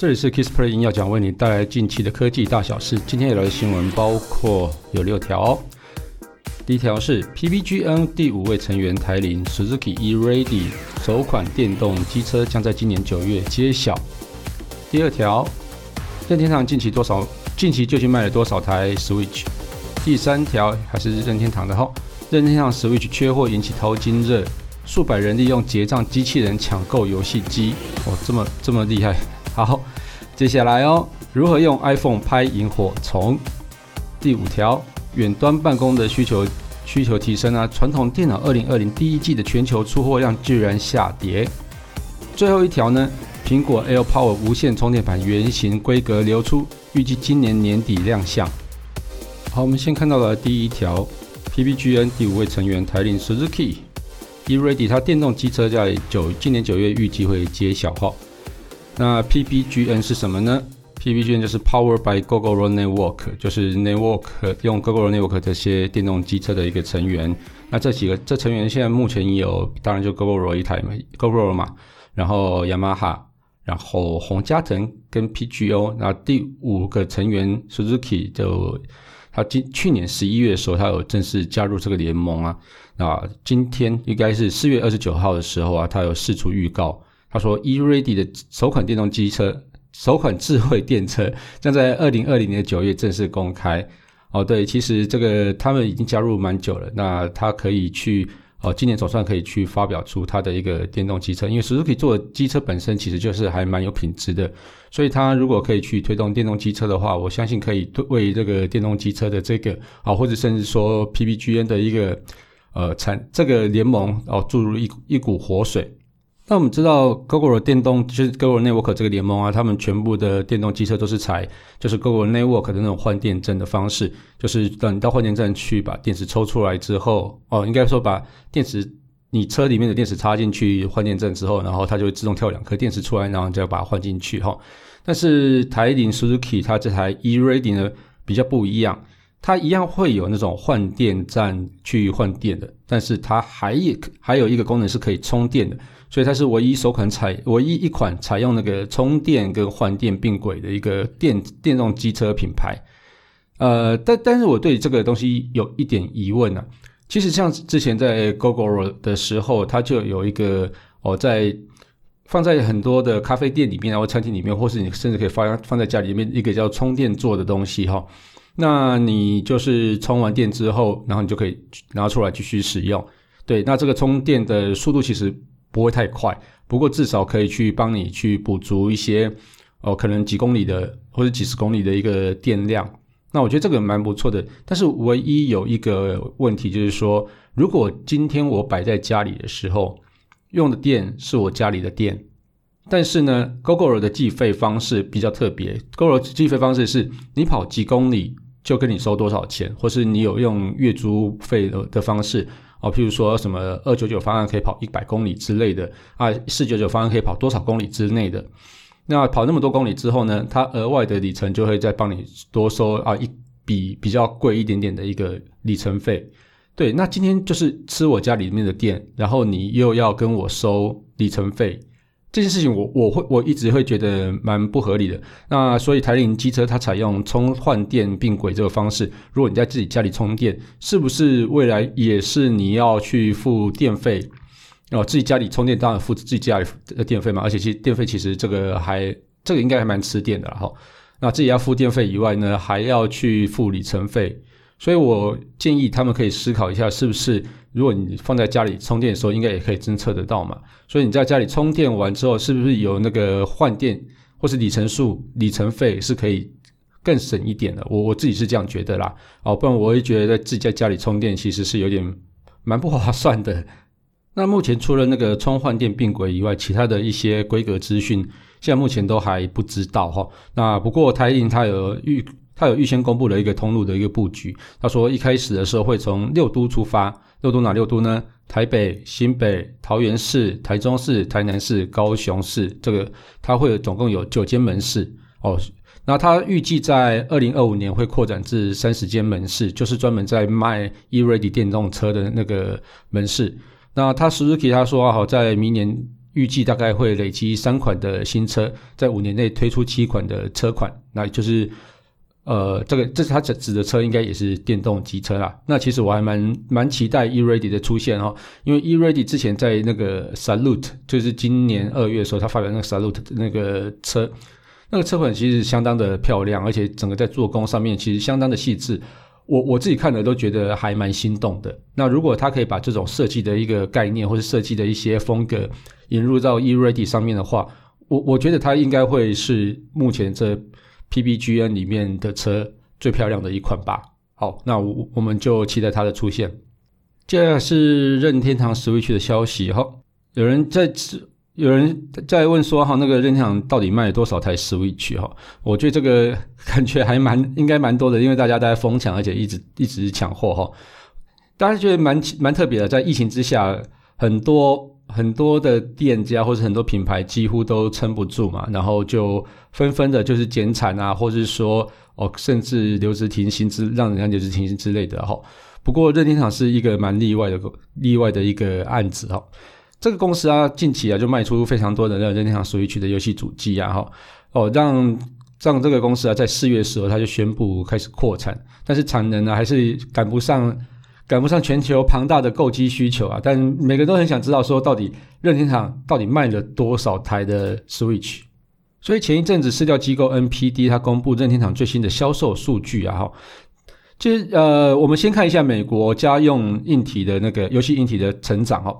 这里是 Kissplay 音要讲，为你带来近期的科技大小事。今天有的新闻包括有六条。第一条是 PPGN 第五位成员台铃 Suzuki E-Ready 首款电动机车将在今年九月揭晓。第二条，任天堂近期多少？近期究竟卖了多少台 Switch？第三条还是任天堂的哈，任天堂 Switch 缺货引起淘金热，数百人利用结账机器人抢购游戏机，哦，这么这么厉害。接下来哦，如何用 iPhone 拍萤火虫？第五条，远端办公的需求需求提升啊，传统电脑2020第一季的全球出货量居然下跌。最后一条呢，苹果 AirPower 无线充电板原型规格流出，预计今年年底亮相。好，我们先看到了第一条，PPGN 第五位成员台铃 Suzuki E-Ready，它电动机车在九今年九月预计会揭晓号。那 PPGN 是什么呢？PPGN 就是 Power by Gogoro Network，就是 Network 用 Gogoro Network 这些电动机车的一个成员。那这几个这成员现在目前有，当然就 Gogoro 一台嘛，Gogoro 嘛，然后 Yamaha，然后宏佳腾跟 PGO，那第五个成员 Suzuki 就他今去年十一月的时候，他有正式加入这个联盟啊。那今天应该是四月二十九号的时候啊，他有释出预告。他说，E-Ready 的首款电动机车，首款智慧电车将在二零二零年九月正式公开。哦，对，其实这个他们已经加入蛮久了。那他可以去，哦，今年总算可以去发表出他的一个电动机车，因为 Suzuki 做的机车本身其实就是还蛮有品质的，所以他如果可以去推动电动机车的话，我相信可以为这个电动机车的这个，啊，或者甚至说 PPGN 的一个，呃，产这个联盟哦，注入一一股活水。那我们知道 Google 电动就是 Gogoro Network 这个联盟啊，他们全部的电动机车都是采就是 Gogoro Network 的那种换电站的方式，就是等你到换电站去把电池抽出来之后，哦，应该说把电池你车里面的电池插进去换电站之后，然后它就会自动跳两颗电池出来，然后再把它换进去哈。但是台铃 Suzuki 它这台 E-Ready 呢比较不一样，它一样会有那种换电站去换电的，但是它还也还有一个功能是可以充电的。所以它是唯一首款采唯一一款采用那个充电跟换电并轨的一个电电动机车品牌，呃，但但是我对这个东西有一点疑问呢、啊。其实像之前在 Gogoro 的时候，它就有一个哦，在放在很多的咖啡店里面，然后餐厅里面，或是你甚至可以放放在家里面一个叫充电座的东西哈。那你就是充完电之后，然后你就可以拿出来继续使用。对，那这个充电的速度其实。不会太快，不过至少可以去帮你去补足一些哦，可能几公里的或者几十公里的一个电量。那我觉得这个蛮不错的。但是唯一有一个问题就是说，如果今天我摆在家里的时候用的电是我家里的电，但是呢，Gogoro 的计费方式比较特别。Gogoro 计费方式是你跑几公里就跟你收多少钱，或是你有用月租费的的方式。哦，譬如说什么二九九方案可以跑一百公里之类的啊，四九九方案可以跑多少公里之内的。那跑那么多公里之后呢，它额外的里程就会再帮你多收啊一笔比较贵一点点的一个里程费。对，那今天就是吃我家里面的店，然后你又要跟我收里程费。这件事情我我会我一直会觉得蛮不合理的。那所以台铃机车它采用充换电并轨这个方式，如果你在自己家里充电，是不是未来也是你要去付电费？哦，自己家里充电当然付自己家里的电费嘛。而且其实电费其实这个还这个应该还蛮吃电的哈。那自己要付电费以外呢，还要去付里程费。所以我建议他们可以思考一下，是不是如果你放在家里充电的时候，应该也可以侦测得到嘛？所以你在家里充电完之后，是不是有那个换电或是里程数、里程费是可以更省一点的？我我自己是这样觉得啦。哦，不然我会觉得自己在家里充电其实是有点蛮不划算的。那目前除了那个充换电并轨以外，其他的一些规格资讯，现在目前都还不知道哈。那不过台铃它有预。他有预先公布了一个通路的一个布局。他说，一开始的时候会从六都出发，六都哪六都呢？台北、新北、桃园市、台中市、台南市、高雄市。这个他会总共有九间门市哦。那他预计在二零二五年会扩展至三十间门市，就是专门在卖 E-Ready 电动车的那个门市。那他 Suzuki 他说好，在明年预计大概会累积三款的新车，在五年内推出七款的车款，那就是。呃，这个这是他指指的车，应该也是电动机车啦。那其实我还蛮蛮期待 E-Ready 的出现哦，因为 E-Ready 之前在那个 Salute，就是今年二月的时候，他发表那个 Salute 那个车，那个车款其实相当的漂亮，而且整个在做工上面其实相当的细致。我我自己看了都觉得还蛮心动的。那如果他可以把这种设计的一个概念或者设计的一些风格引入到 E-Ready 上面的话，我我觉得它应该会是目前这。PBGN 里面的车最漂亮的一款吧。好，那我我们就期待它的出现。接下来是任天堂 Switch 的消息哈，有人在有人在问说哈，那个任天堂到底卖了多少台 Switch 哈？我觉得这个感觉还蛮应该蛮多的，因为大家都在疯抢，而且一直一直抢货哈。大家觉得蛮蛮特别的，在疫情之下，很多。很多的店家或者很多品牌几乎都撑不住嘛，然后就纷纷的就是减产啊，或是说哦，甚至留职停薪之，让人家留职停薪之类的哈。不过任天堂是一个蛮例外的例外的一个案子哈。这个公司啊，近期啊就卖出非常多的任天堂 Switch 的游戏主机啊哈哦，让让这个公司啊在四月的时候他就宣布开始扩产，但是产能呢还是赶不上。赶不上全球庞大的购机需求啊！但每个都很想知道，说到底任天堂到底卖了多少台的 Switch？所以前一阵子市调机构 NPD 它公布任天堂最新的销售数据啊，哈，就呃，我们先看一下美国家用硬体的那个游戏硬体的成长哈。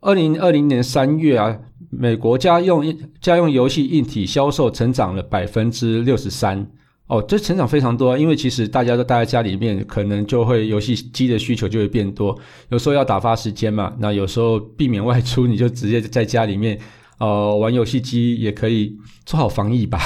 二零二零年三月啊，美国家用家用游戏硬体销售成长了百分之六十三。哦，这成长非常多，因为其实大家都待在家里面，可能就会游戏机的需求就会变多。有时候要打发时间嘛，那有时候避免外出，你就直接在家里面，呃，玩游戏机也可以做好防疫吧。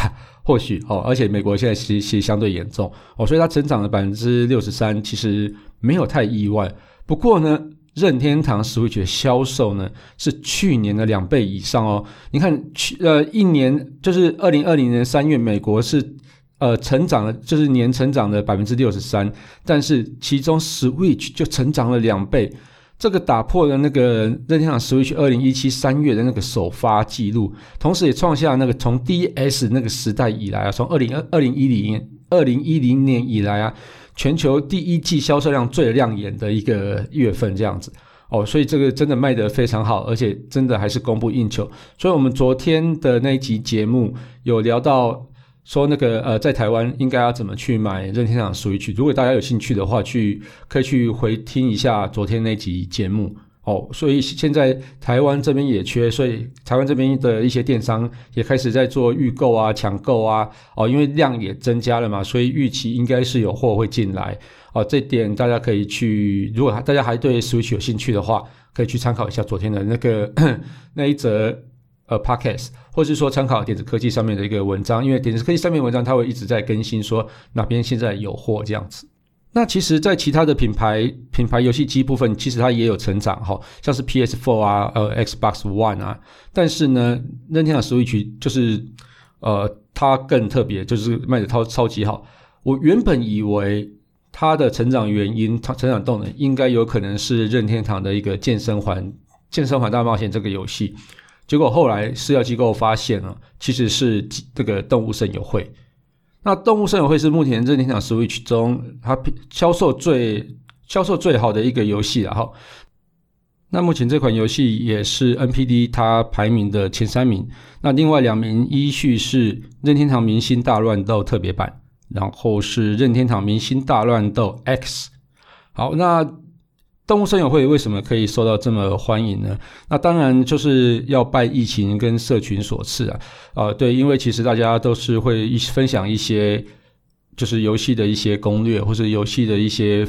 或许哦，而且美国现在其实其实相对严重哦，所以它成长了百分之六十三，其实没有太意外。不过呢，任天堂 Switch 的销售呢是去年的两倍以上哦。你看去呃一年就是二零二零年三月，美国是。呃，成长了就是年成长了百分之六十三，但是其中 Switch 就成长了两倍，这个打破了那个任天堂 Switch 二零一七三月的那个首发记录，同时也创下那个从 DS 那个时代以来啊，从二零二二零一零二零一零年以来啊，全球第一季销售量最亮眼的一个月份这样子哦，所以这个真的卖得非常好，而且真的还是供不应求，所以我们昨天的那一集节目有聊到。说那个呃，在台湾应该要怎么去买任天堂 Switch？如果大家有兴趣的话，去可以去回听一下昨天那集节目哦。所以现在台湾这边也缺，所以台湾这边的一些电商也开始在做预购啊、抢购啊哦，因为量也增加了嘛，所以预期应该是有货会进来哦。这点大家可以去，如果大家还对 Switch 有兴趣的话，可以去参考一下昨天的那个 那一则。呃，Podcast，或是说参考电子科技上面的一个文章，因为电子科技上面文章它会一直在更新，说哪边现在有货这样子。那其实，在其他的品牌品牌游戏机部分，其实它也有成长哈，像是 PS4 啊，呃，Xbox One 啊。但是呢，任天堂 Switch 就是呃，它更特别，就是卖的超超级好。我原本以为它的成长原因，它成长动能应该有可能是任天堂的一个健身环健身环大冒险这个游戏。结果后来饲料机构发现了，其实是这个动物圣友会。那动物圣友会是目前任天堂 Switch 中它销售最销售最好的一个游戏了哈。那目前这款游戏也是 NPD 它排名的前三名。那另外两名依序是任天堂明星大乱斗特别版，然后是任天堂明星大乱斗 X。好，那。动物森友会为什么可以受到这么欢迎呢？那当然就是要拜疫情跟社群所赐啊！啊、对，因为其实大家都是会一分享一些，就是游戏的一些攻略，或者游戏的一些，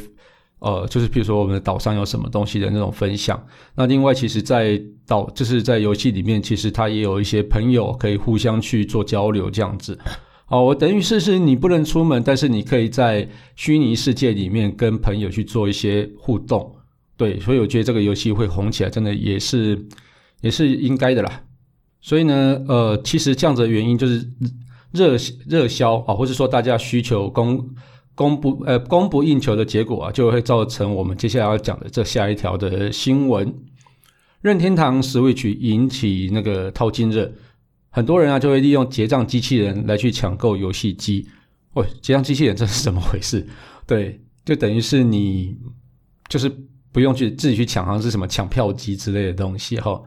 呃，就是比如说我们的岛上有什么东西的那种分享。那另外，其实，在岛就是在游戏里面，其实它也有一些朋友可以互相去做交流，这样子。哦，我等于是是你不能出门，但是你可以在虚拟世界里面跟朋友去做一些互动。对，所以我觉得这个游戏会红起来，真的也是也是应该的啦。所以呢，呃，其实这样子的原因就是热热销啊，或者说大家需求供供不呃供不应求的结果啊，就会造成我们接下来要讲的这下一条的新闻。任天堂 Switch 引起那个淘金热，很多人啊就会利用结账机器人来去抢购游戏机。喂、哦，结账机器人这是怎么回事？对，就等于是你就是不用去自己去抢，好像是什么抢票机之类的东西哈。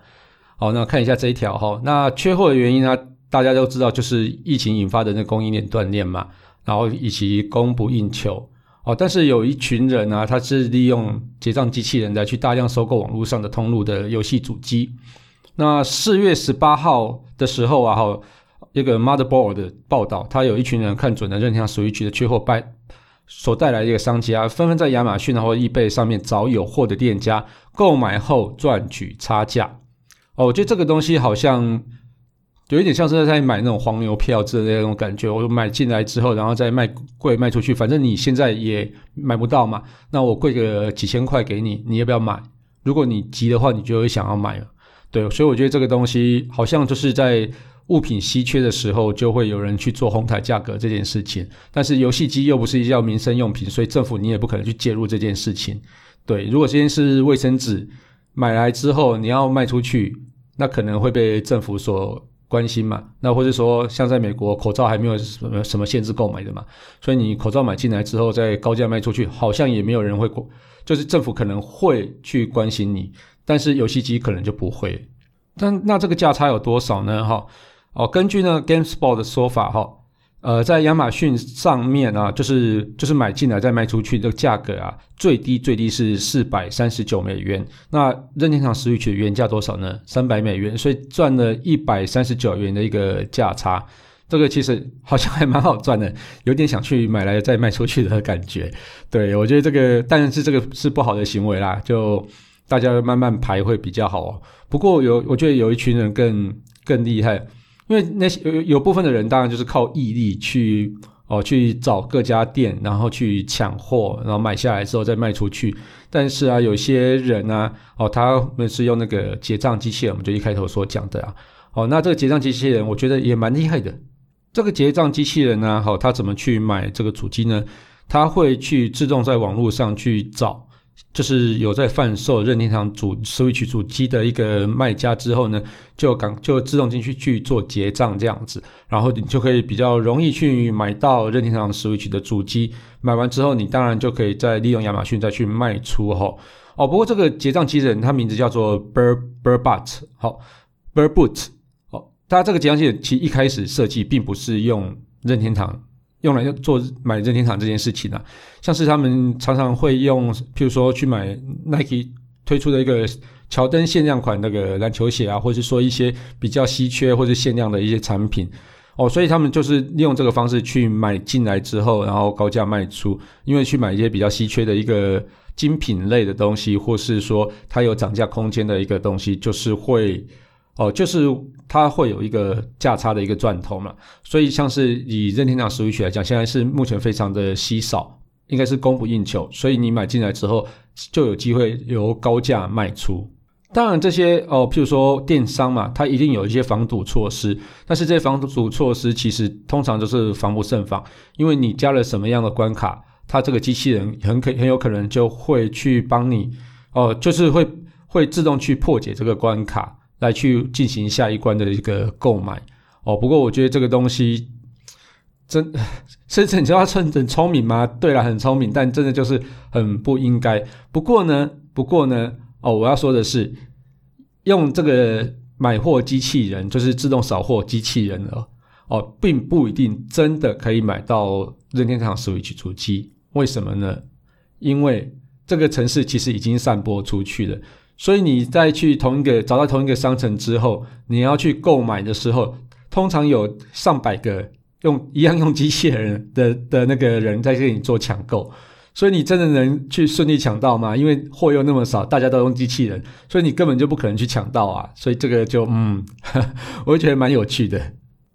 好，那看一下这一条哈，那缺货的原因呢？大家都知道，就是疫情引发的那供应链断裂嘛，然后以及供不应求。哦，但是有一群人啊，他是利用结账机器人来去大量收购网络上的通路的游戏主机。那四月十八号的时候啊，哈，一个 Motherboard 的报道，他有一群人看准了任天堂 Switch 的缺货败所带来的一个商家，纷纷在亚马逊或 eBay 上面找有货的店家购买后赚取差价。哦，我觉得这个东西好像。有一点像是在买那种黄牛票之类的那种感觉，我买进来之后，然后再卖贵卖出去，反正你现在也买不到嘛，那我贵个几千块给你，你要不要买？如果你急的话，你就会想要买了。对，所以我觉得这个东西好像就是在物品稀缺的时候，就会有人去做哄抬价格这件事情。但是游戏机又不是一件民生用品，所以政府你也不可能去介入这件事情。对，如果今天是卫生纸买来之后你要卖出去，那可能会被政府所关心嘛，那或者说像在美国，口罩还没有什么什么限制购买的嘛，所以你口罩买进来之后再高价卖出去，好像也没有人会过，就是政府可能会去关心你，但是游戏机可能就不会。但那这个价差有多少呢？哈，哦根据呢 GameSpot 的说法，哈。呃，在亚马逊上面啊，就是就是买进来再卖出去的价格啊，最低最低是四百三十九美元。那任天堂 Switch 原价多少呢？三百美元，所以赚了一百三十九元的一个价差。这个其实好像还蛮好赚的，有点想去买来再卖出去的感觉。对，我觉得这个，但是这个是不好的行为啦，就大家慢慢排会比较好哦。不过有，我觉得有一群人更更厉害。因为那些有有部分的人，当然就是靠毅力去哦，去找各家店，然后去抢货，然后买下来之后再卖出去。但是啊，有些人呢、哦，他们是用那个结账机器人，我们就一开头所讲的啊，哦，那这个结账机器人，我觉得也蛮厉害的。这个结账机器人呢，好、哦，他怎么去买这个主机呢？他会去自动在网络上去找。就是有在贩售任天堂主 Switch 主机的一个卖家之后呢，就赶就自动进去去做结账这样子，然后你就可以比较容易去买到任天堂 Switch 的主机。买完之后，你当然就可以再利用亚马逊再去卖出吼。哦，不过这个结账机器人它名字叫做 Bur Burbot，好 Birdboot 好，它这个结账机器人其实一开始设计并不是用任天堂。用来做买任天堂这件事情啊，像是他们常常会用，譬如说去买 Nike 推出的一个乔丹限量款那个篮球鞋啊，或是说一些比较稀缺或者限量的一些产品哦，所以他们就是利用这个方式去买进来之后，然后高价卖出，因为去买一些比较稀缺的一个精品类的东西，或是说它有涨价空间的一个东西，就是会。哦，就是它会有一个价差的一个赚头嘛，所以像是以任天堂 Switch 来讲，现在是目前非常的稀少，应该是供不应求，所以你买进来之后就有机会由高价卖出。当然这些哦，譬如说电商嘛，它一定有一些防堵措施，但是这些防堵措施其实通常都是防不胜防，因为你加了什么样的关卡，它这个机器人很可很有可能就会去帮你哦，就是会会自动去破解这个关卡。来去进行下一关的一个购买哦，不过我觉得这个东西真，甚至你知道他很聪明吗？对了，很聪明，但真的就是很不应该。不过呢，不过呢，哦，我要说的是，用这个买货机器人，就是自动扫货机器人了，哦，并不一定真的可以买到任天堂 Switch 主机。为什么呢？因为这个城市其实已经散播出去了。所以你再去同一个找到同一个商城之后，你要去购买的时候，通常有上百个用一样用机器人的的那个人在跟你做抢购，所以你真的能去顺利抢到吗？因为货又那么少，大家都用机器人，所以你根本就不可能去抢到啊！所以这个就嗯，我觉得蛮有趣的。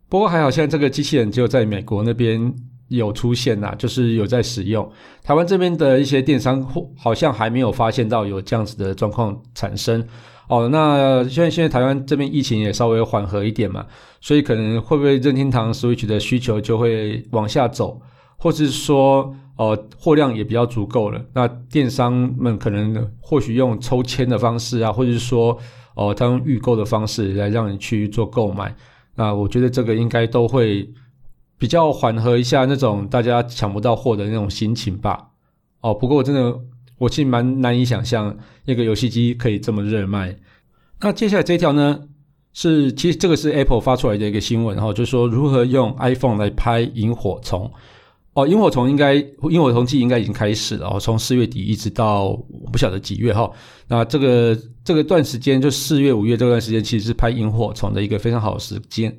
不过还好，现在这个机器人只有在美国那边。有出现呐、啊，就是有在使用。台湾这边的一些电商好像还没有发现到有这样子的状况产生哦。那现在现在台湾这边疫情也稍微缓和一点嘛，所以可能会不会任天堂 Switch 的需求就会往下走，或是说呃货量也比较足够了，那电商们可能或许用抽签的方式啊，或者是说哦，他用预购的方式来让你去做购买。那我觉得这个应该都会比较缓和一下那种大家抢不到货的那种心情吧。哦，不过我真的我其实蛮难以想象一个游戏机可以这么热卖。那接下来这一条呢，是其实这个是 Apple 发出来的一个新闻，然后就是说如何用 iPhone 来拍萤火虫。哦，萤火虫应该萤火虫季应该已经开始了哦，从四月底一直到我不晓得几月哈。那这个这个段时间就四月五月这段时间，其实是拍萤火虫的一个非常好的时间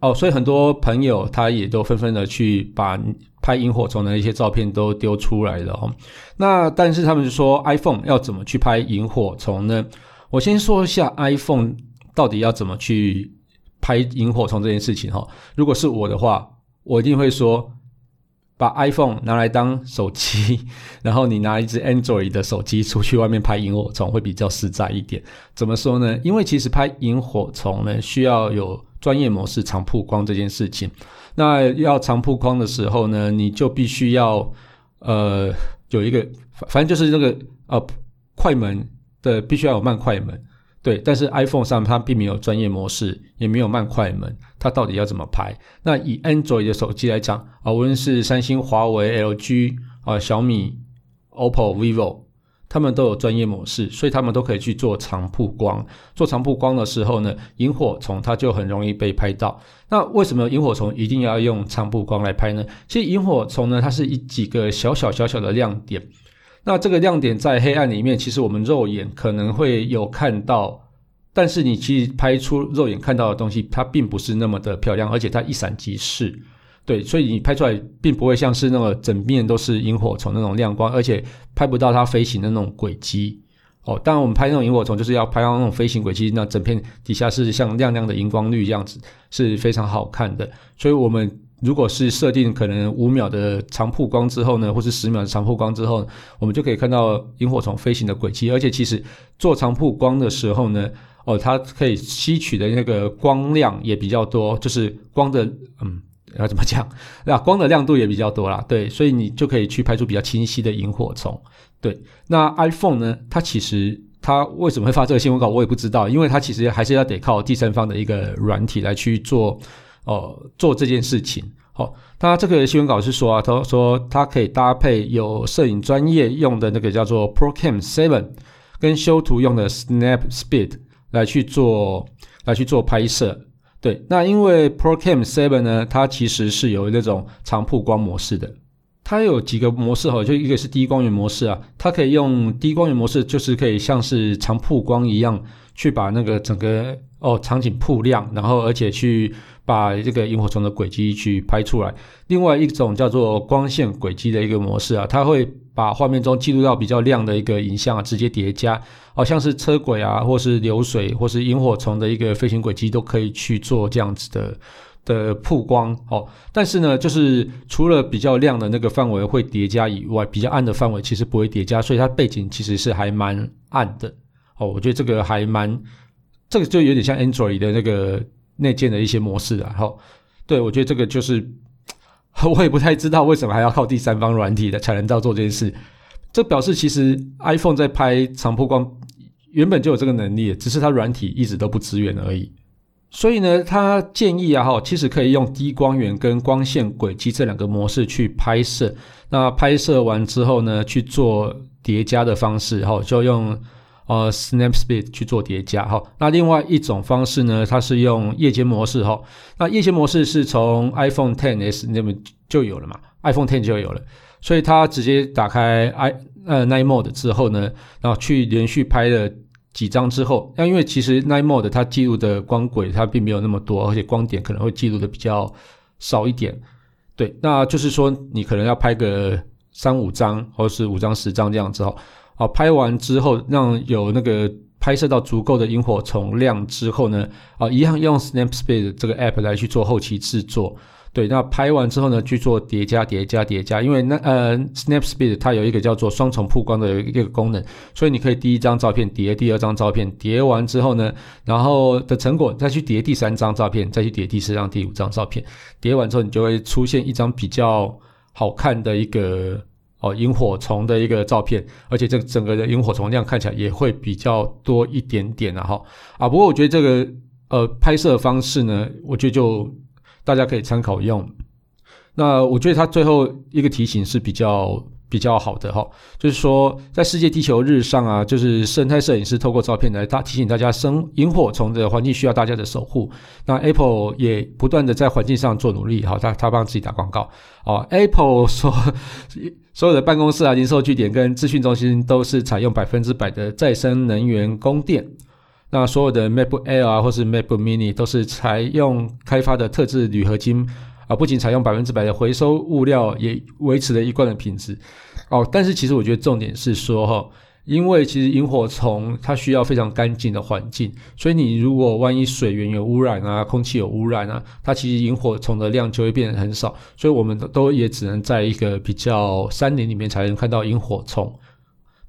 哦，所以很多朋友他也都纷纷的去把拍萤火虫的一些照片都丢出来了哦。那但是他们就说 iPhone 要怎么去拍萤火虫呢？我先说一下 iPhone 到底要怎么去拍萤火虫这件事情哈。如果是我的话，我一定会说。把 iPhone 拿来当手机，然后你拿一只 Android 的手机出去外面拍萤火虫会比较实在一点。怎么说呢？因为其实拍萤火虫呢需要有专业模式长曝光这件事情。那要长曝光的时候呢，你就必须要呃有一个，反正就是那个呃快门的必须要有慢快门。对，但是 iPhone 上它并没有专业模式，也没有慢快门，它到底要怎么拍？那以 Android 的手机来讲啊，无论是三星、华为、LG 啊、小米、OPPO、vivo，他们都有专业模式，所以他们都可以去做长曝光。做长曝光的时候呢，萤火虫它就很容易被拍到。那为什么萤火虫一定要用长曝光来拍呢？其实萤火虫呢，它是一几个小小小小的亮点。那这个亮点在黑暗里面，其实我们肉眼可能会有看到，但是你其实拍出肉眼看到的东西，它并不是那么的漂亮，而且它一闪即逝，对，所以你拍出来并不会像是那个整面都是萤火虫那种亮光，而且拍不到它飞行的那种轨迹。哦，当然我们拍那种萤火虫，就是要拍到那种飞行轨迹，那整片底下是像亮亮的荧光绿这样子，是非常好看的。所以我们。如果是设定可能五秒的长曝光之后呢，或是十秒的长曝光之后，我们就可以看到萤火虫飞行的轨迹。而且其实做长曝光的时候呢，哦，它可以吸取的那个光亮也比较多，就是光的，嗯，要怎么讲？那光的亮度也比较多啦。对，所以你就可以去拍出比较清晰的萤火虫。对，那 iPhone 呢？它其实它为什么会发这个新闻稿，我也不知道，因为它其实还是要得靠第三方的一个软体来去做。哦，做这件事情，好、哦，他这个新闻稿是说啊，他说它可以搭配有摄影专业用的那个叫做 ProCam Seven，跟修图用的 Snap Speed 来去做来去做拍摄。对，那因为 ProCam Seven 呢，它其实是有那种长曝光模式的，它有几个模式哈，就一个是低光源模式啊，它可以用低光源模式，就是可以像是长曝光一样去把那个整个哦场景曝亮，然后而且去。把这个萤火虫的轨迹去拍出来。另外一种叫做光线轨迹的一个模式啊，它会把画面中记录到比较亮的一个影像啊，直接叠加，好像是车轨啊，或是流水，或是萤火虫的一个飞行轨迹，都可以去做这样子的的曝光。哦，但是呢，就是除了比较亮的那个范围会叠加以外，比较暗的范围其实不会叠加，所以它背景其实是还蛮暗的。哦，我觉得这个还蛮，这个就有点像 Android 的那个。内建的一些模式啊，好，对，我觉得这个就是，我也不太知道为什么还要靠第三方软体的才能到做这件事。这表示其实 iPhone 在拍长曝光原本就有这个能力，只是它软体一直都不支援而已。所以呢，他建议啊，哈，其实可以用低光源跟光线轨迹这两个模式去拍摄。那拍摄完之后呢，去做叠加的方式，哈，就用。呃，Snap Speed 去做叠加哈，那另外一种方式呢，它是用夜间模式哈。那夜间模式是从 iPhone XS 那边就有了嘛，iPhone X 就有了，所以它直接打开 i 呃 Night Mode 之后呢，然后去连续拍了几张之后，那因为其实 Night Mode 它记录的光轨它并没有那么多，而且光点可能会记录的比较少一点，对，那就是说你可能要拍个三五张或是五张十张这样子哈。啊，拍完之后，让有那个拍摄到足够的萤火虫亮之后呢，啊，一样用 Snap Speed 这个 app 来去做后期制作。对，那拍完之后呢，去做叠加、叠加、叠加。因为那呃，Snap Speed 它有一个叫做双重曝光的一个功能，所以你可以第一张照片叠第二张照片，叠完之后呢，然后的成果再去叠第三张照片，再去叠第四张、第五张照片。叠完之后，你就会出现一张比较好看的一个。哦萤火虫的一个照片，而且这整个的萤火虫量看起来也会比较多一点点啊哈啊，不过我觉得这个呃拍摄方式呢，我觉得就大家可以参考用。那我觉得他最后一个提醒是比较。比较好的哈，就是说，在世界地球日上啊，就是生态摄影师透过照片来大提醒大家，生萤火虫的环境需要大家的守护。那 Apple 也不断的在环境上做努力，好，他他帮自己打广告哦。Apple 说，所有的办公室啊、零售据点跟资讯中心都是采用百分之百的再生能源供电。那所有的 MacBook Air 啊，或是 MacBook Mini 都是采用开发的特制铝合金。啊，不仅采用百分之百的回收物料，也维持了一贯的品质。哦，但是其实我觉得重点是说哈，因为其实萤火虫它需要非常干净的环境，所以你如果万一水源有污染啊，空气有污染啊，它其实萤火虫的量就会变得很少。所以我们都也只能在一个比较山林里面才能看到萤火虫。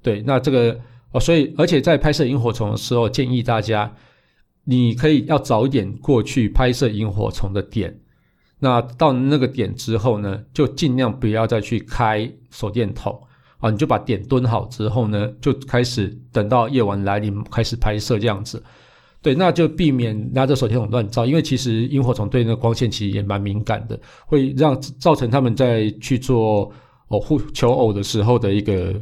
对，那这个哦，所以而且在拍摄萤火虫的时候，建议大家你可以要早一点过去拍摄萤火虫的点。那到那个点之后呢，就尽量不要再去开手电筒啊，你就把点蹲好之后呢，就开始等到夜晚来临开始拍摄这样子。对，那就避免拿着手电筒乱照，因为其实萤火虫对那个光线其实也蛮敏感的，会让造成他们在去做哦互求偶的时候的一个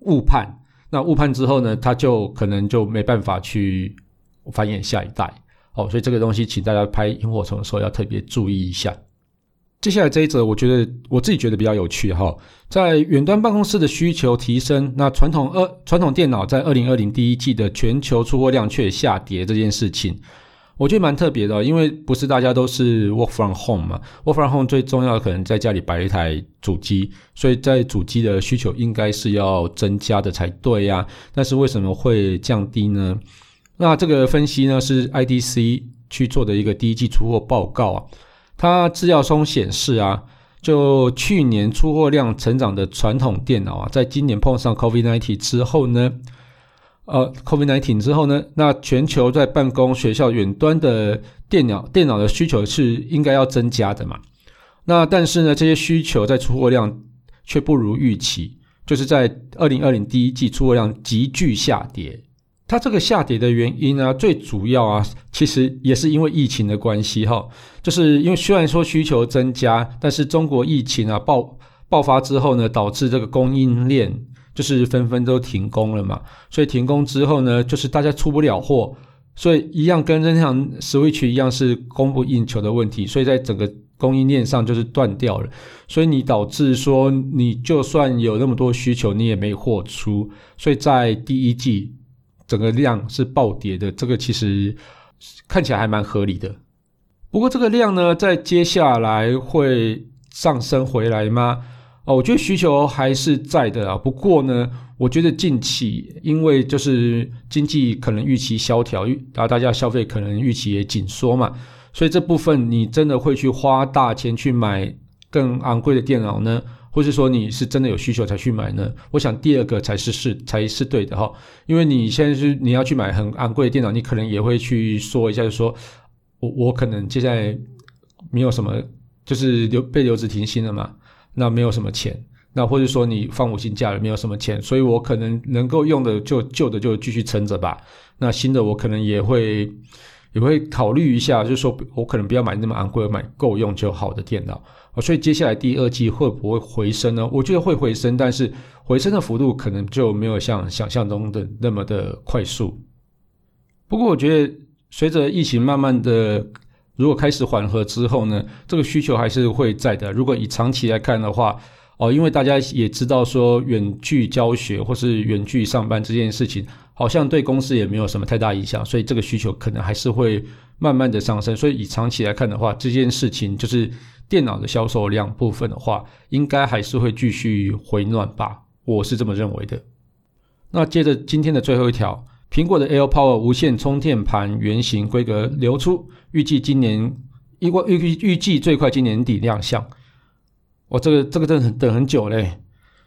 误判。那误判之后呢，它就可能就没办法去繁衍下一代。所以这个东西，请大家拍萤火虫的时候要特别注意一下。接下来这一则，我觉得我自己觉得比较有趣哈，在远端办公室的需求提升，那传统二传统电脑在二零二零第一季的全球出货量却下跌这件事情，我觉得蛮特别的，因为不是大家都是 work from home 嘛，work from home 最重要的可能在家里摆一台主机，所以在主机的需求应该是要增加的才对呀，但是为什么会降低呢？那这个分析呢，是 IDC 去做的一个第一季出货报告啊，它资料中显示啊，就去年出货量成长的传统电脑啊，在今年碰上 COVID-19 之后呢，呃，COVID-19 之后呢，那全球在办公、学校远端的电脑电脑的需求是应该要增加的嘛？那但是呢，这些需求在出货量却不如预期，就是在二零二零第一季出货量急剧下跌。它这个下跌的原因呢，最主要啊，其实也是因为疫情的关系哈，就是因为虽然说需求增加，但是中国疫情啊爆爆发之后呢，导致这个供应链就是纷纷都停工了嘛，所以停工之后呢，就是大家出不了货，所以一样跟这场 Switch 一样是供不应求的问题，所以在整个供应链上就是断掉了，所以你导致说你就算有那么多需求，你也没货出，所以在第一季。整个量是暴跌的，这个其实看起来还蛮合理的。不过这个量呢，在接下来会上升回来吗？哦，我觉得需求还是在的啊。不过呢，我觉得近期因为就是经济可能预期萧条，然后大家消费可能预期也紧缩嘛，所以这部分你真的会去花大钱去买更昂贵的电脑呢？或是说你是真的有需求才去买呢？我想第二个才是是才是对的哈，因为你现在是你要去买很昂贵的电脑，你可能也会去说一下，就说我我可能接下来没有什么，就是留被留职停薪了嘛，那没有什么钱，那或者说你放五薪假了，没有什么钱，所以我可能能够用的就旧的就继续撑着吧，那新的我可能也会也会考虑一下，就是说我可能不要买那么昂贵，买够用就好的电脑。所以接下来第二季会不会回升呢？我觉得会回升，但是回升的幅度可能就没有像想象中的那么的快速。不过我觉得随着疫情慢慢的如果开始缓和之后呢，这个需求还是会在的。如果以长期来看的话，哦，因为大家也知道说远距教学或是远距上班这件事情，好像对公司也没有什么太大影响，所以这个需求可能还是会慢慢的上升。所以以长期来看的话，这件事情就是。电脑的销售量部分的话，应该还是会继续回暖吧，我是这么认为的。那接着今天的最后一条，苹果的 AirPower 无线充电盘原型规格流出，预计今年，因为预预预计最快今年底亮相。我、这个这个真等很久嘞，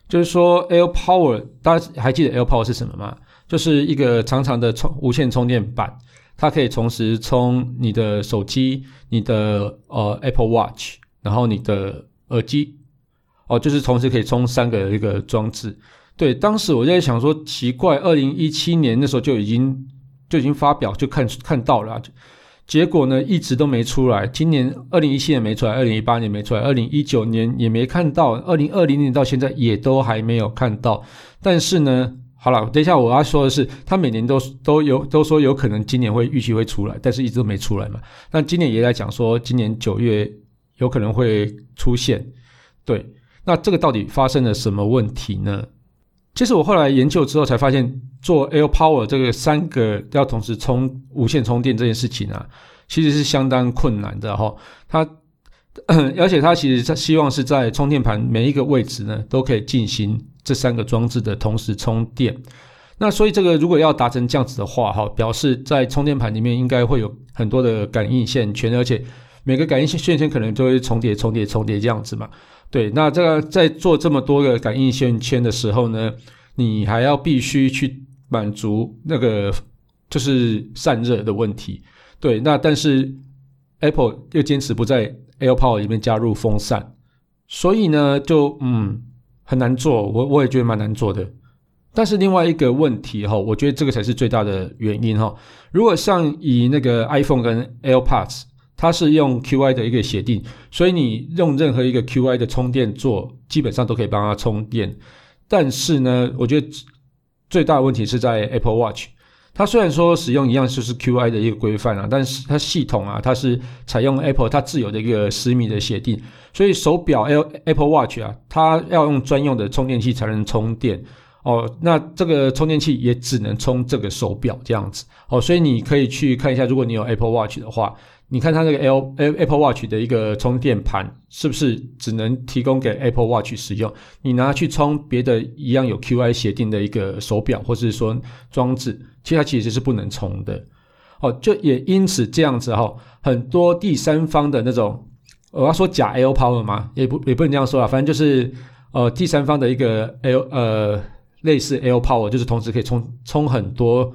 就是说 AirPower，大家还记得 AirPower 是什么吗？就是一个长长的充无线充电板，它可以同时充你的手机、你的呃 Apple Watch。然后你的耳机，哦，就是同时可以充三个一个装置。对，当时我在想说，奇怪，二零一七年那时候就已经就已经发表，就看看到了，结果呢一直都没出来。今年二零一七年没出来，二零一八年没出来，二零一九年也没看到，二零二零年到现在也都还没有看到。但是呢，好了，等一下我要说的是，他每年都都有都说有可能今年会预期会出来，但是一直都没出来嘛。那今年也在讲说，今年九月有可能会出现。对，那这个到底发生了什么问题呢？其实我后来研究之后才发现，做 Air Power 这个三个要同时充无线充电这件事情啊，其实是相当困难的哈。它，而且它其实它希望是在充电盘每一个位置呢，都可以进行这三个装置的同时充电。那所以这个如果要达成这样子的话，哈，表示在充电盘里面应该会有很多的感应线圈，而且每个感应线圈可能都会重叠、重叠、重叠这样子嘛。对，那这个在做这么多个感应线圈的时候呢，你还要必须去满足那个就是散热的问题。对，那但是 Apple 又坚持不在 AirPower 里面加入风扇，所以呢，就嗯很难做。我我也觉得蛮难做的。但是另外一个问题哈，我觉得这个才是最大的原因哈。如果像以那个 iPhone 跟 AirPods。它是用 Qi 的一个协定，所以你用任何一个 Qi 的充电座，基本上都可以帮它充电。但是呢，我觉得最大的问题是在 Apple Watch。它虽然说使用一样就是 Qi 的一个规范啊，但是它系统啊，它是采用 Apple 它自有的一个十米的协定，所以手表 Apple Watch 啊，它要用专用的充电器才能充电哦。那这个充电器也只能充这个手表这样子哦。所以你可以去看一下，如果你有 Apple Watch 的话。你看它那个 L Apple Watch 的一个充电盘，是不是只能提供给 Apple Watch 使用？你拿去充别的一样有 QI 协定的一个手表，或者是说装置，其实它其实是不能充的。哦，就也因此这样子哈，很多第三方的那种，我要说假 AirPower 嘛，也不也不能这样说啊，反正就是呃第三方的一个 L，呃类似 L Power，就是同时可以充充很多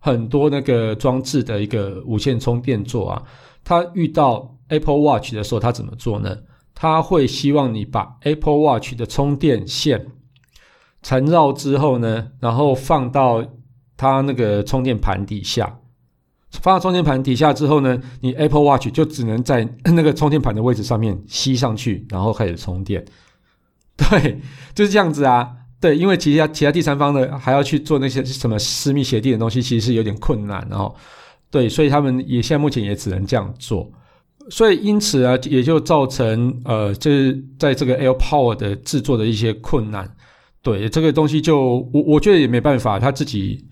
很多那个装置的一个无线充电座啊。他遇到 Apple Watch 的时候，他怎么做呢？他会希望你把 Apple Watch 的充电线缠绕之后呢，然后放到它那个充电盘底下。放到充电盘底下之后呢，你 Apple Watch 就只能在 那个充电盘的位置上面吸上去，然后开始充电。对，就是这样子啊。对，因为其他其他第三方的还要去做那些什么私密协定的东西，其实是有点困难，然后。对，所以他们也现在目前也只能这样做，所以因此啊，也就造成呃，就是在这个 AirPower 的制作的一些困难。对，这个东西就我我觉得也没办法，他自己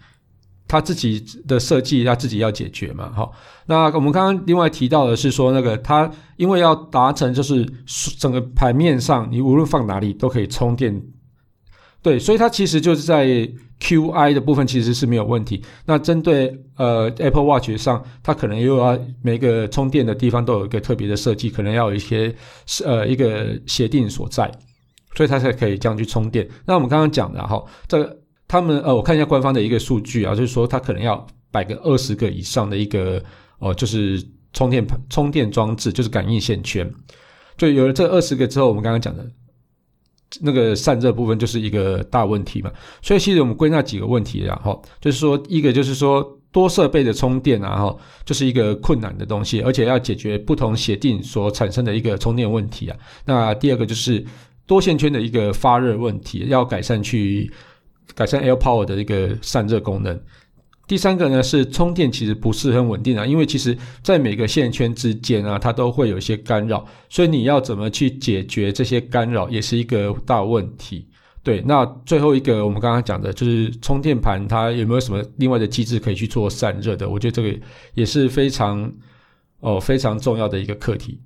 他自己的设计他自己要解决嘛。好，那我们刚刚另外提到的是说，那个他因为要达成就是整个盘面上你无论放哪里都可以充电。对，所以它其实就是在 QI 的部分其实是没有问题。那针对呃 Apple Watch 上，它可能又要每个充电的地方都有一个特别的设计，可能要有一些呃一个协定所在，所以它才可以这样去充电。那我们刚刚讲的哈，这他们呃，我看一下官方的一个数据啊，就是说它可能要摆个二十个以上的一个哦、呃，就是充电、充电装置，就是感应线圈。就有了这二十个之后，我们刚刚讲的。那个散热部分就是一个大问题嘛，所以其实我们归纳几个问题，然后就是说，一个就是说多设备的充电啊，哈，就是一个困难的东西，而且要解决不同协定所产生的一个充电问题啊。那第二个就是多线圈的一个发热问题，要改善去改善 AirPower 的一个散热功能。第三个呢是充电其实不是很稳定啊，因为其实在每个线圈之间啊，它都会有一些干扰，所以你要怎么去解决这些干扰也是一个大问题。对，那最后一个我们刚刚讲的就是充电盘它有没有什么另外的机制可以去做散热的？我觉得这个也是非常哦非常重要的一个课题。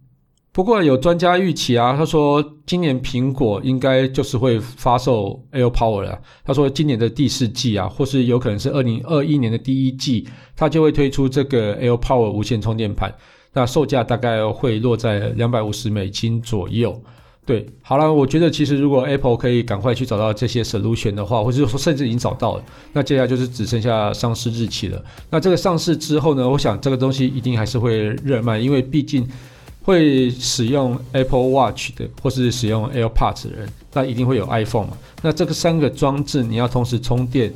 不过有专家预期啊，他说今年苹果应该就是会发售 AirPower 了。他说今年的第四季啊，或是有可能是二零二一年的第一季，它就会推出这个 AirPower 无线充电盘。那售价大概会落在两百五十美金左右。对，好了，我觉得其实如果 Apple 可以赶快去找到这些 solution 的话，或者说甚至已经找到了，那接下来就是只剩下上市日期了。那这个上市之后呢，我想这个东西一定还是会热卖，因为毕竟。会使用 Apple Watch 的，或是使用 AirPods 的人，那一定会有 iPhone 嘛。那这个三个装置你要同时充电，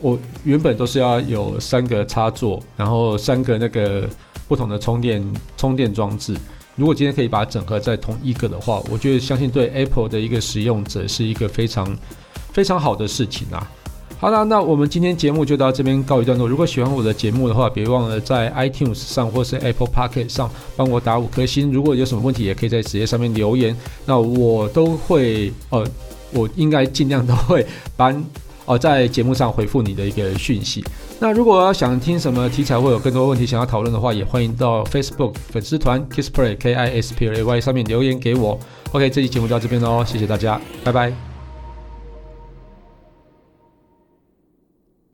我原本都是要有三个插座，然后三个那个不同的充电充电装置。如果今天可以把它整合在同一个的话，我觉得相信对 Apple 的一个使用者是一个非常非常好的事情啊。好了，那我们今天节目就到这边告一段落。如果喜欢我的节目的话，别忘了在 iTunes 上或是 Apple Podcast 上帮我打五颗星。如果有什么问题，也可以在直接上面留言，那我都会呃，我应该尽量都会把哦、呃、在节目上回复你的一个讯息。那如果要想听什么题材或有更多问题想要讨论的话，也欢迎到 Facebook 粉丝团 Kissplay K I S P L A Y 上面留言给我。OK，这期节目就到这边喽，谢谢大家，拜拜。